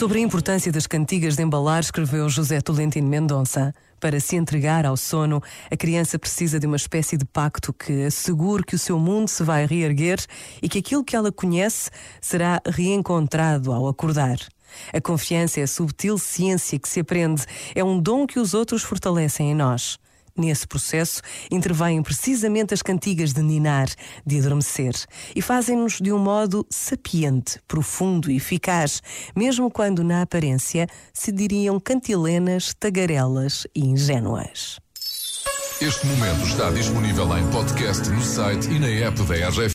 Sobre a importância das cantigas de embalar, escreveu José Tolentino Mendonça. Para se entregar ao sono, a criança precisa de uma espécie de pacto que assegure que o seu mundo se vai reerguer e que aquilo que ela conhece será reencontrado ao acordar. A confiança é a subtil ciência que se aprende, é um dom que os outros fortalecem em nós. Nesse processo intervêm precisamente as cantigas de ninar, de adormecer, e fazem-nos de um modo sapiente, profundo e eficaz, mesmo quando na aparência se diriam cantilenas, tagarelas e ingênuas. Este momento está disponível em podcast no site e na app da RGF.